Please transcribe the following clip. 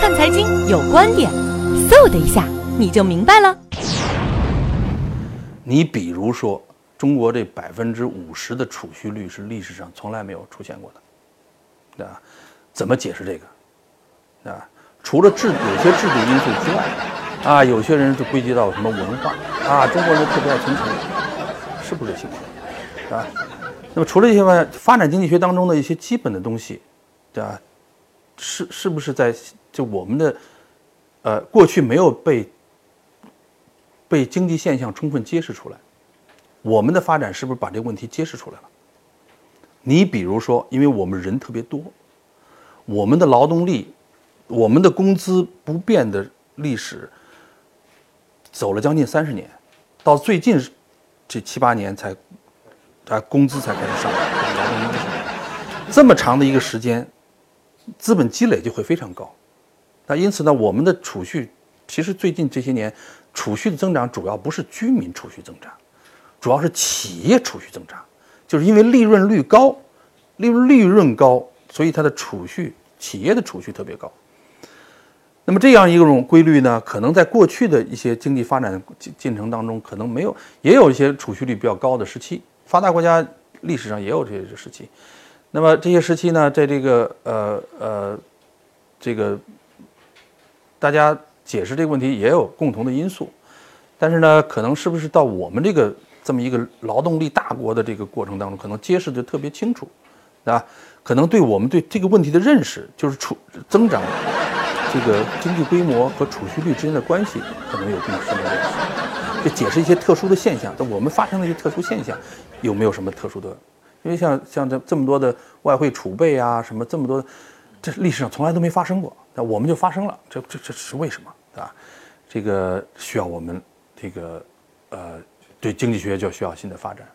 看财经有观点，嗖的一下你就明白了。你比如说，中国这百分之五十的储蓄率是历史上从来没有出现过的，对吧？怎么解释这个？啊，除了制有些制度因素之外，啊，有些人就归结到什么文化啊，中国人特别爱存钱，是不是这情况？啊，那么除了这些外，发展经济学当中的一些基本的东西，对吧？是是不是在就我们的呃过去没有被被经济现象充分揭示出来？我们的发展是不是把这个问题揭示出来了？你比如说，因为我们人特别多，我们的劳动力、我们的工资不变的历史走了将近三十年，到最近这七八年才啊工资才开始上涨，这么长的一个时间。资本积累就会非常高，那因此呢，我们的储蓄其实最近这些年储蓄的增长主要不是居民储蓄增长，主要是企业储蓄增长，就是因为利润率高，利润利润高，所以它的储蓄企业的储蓄特别高。那么这样一种规律呢，可能在过去的一些经济发展进进程当中，可能没有，也有一些储蓄率比较高的时期，发达国家历史上也有这些时期。那么这些时期呢，在这个呃呃，这个大家解释这个问题也有共同的因素，但是呢，可能是不是到我们这个这么一个劳动力大国的这个过程当中，可能揭示的特别清楚，对吧？可能对我们对这个问题的认识，就是储增长这个经济规模和储蓄率之间的关系，可能有更深的认识。就解释一些特殊的现象，但我们发生的一些特殊现象，有没有什么特殊的？因为像像这这么多的外汇储备啊，什么这么多，这历史上从来都没发生过，那我们就发生了，这这这是为什么，对吧？这个需要我们这个呃，对经济学就需要新的发展。